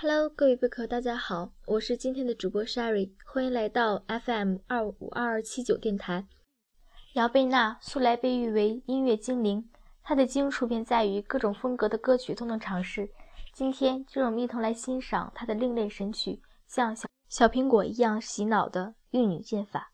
Hello，各位贝壳，大家好，我是今天的主播 Sherry，欢迎来到 FM 二五二二七九电台。姚贝娜素来被誉为音乐精灵，她的精处便在于各种风格的歌曲都能尝试。今天就让我们一同来欣赏她的另类神曲，像小小苹果一样洗脑的玉女剑法。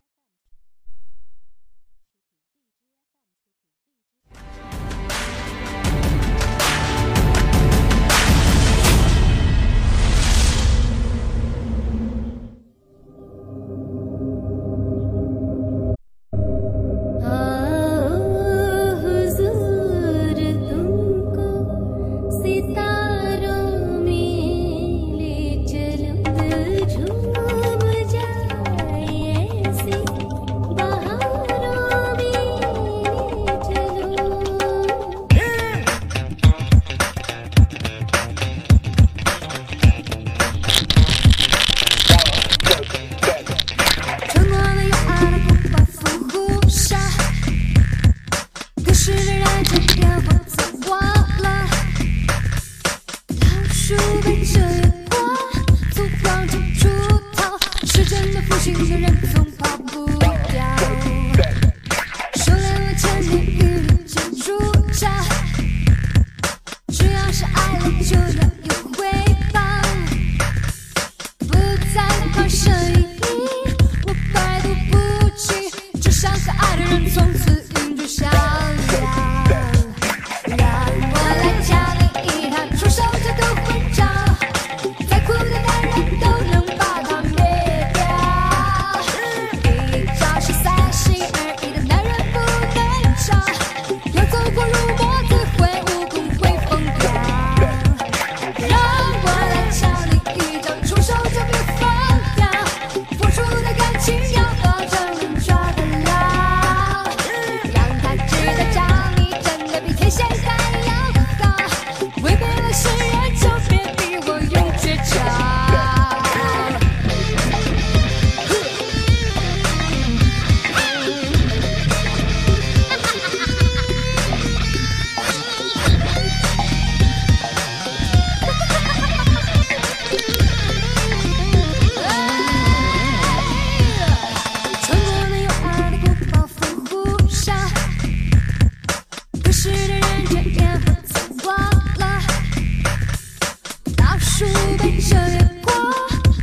树被遮掩过，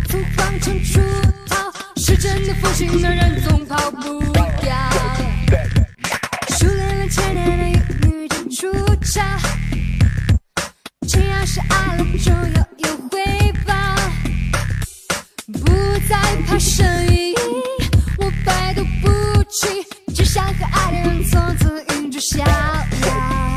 从广成出逃，时间的父亲的人总跑不掉。树林了千年的幼女正出窍，只要是爱了就要有回报，不再怕声音，我百毒不侵，只想和爱的人从此隐居逍遥。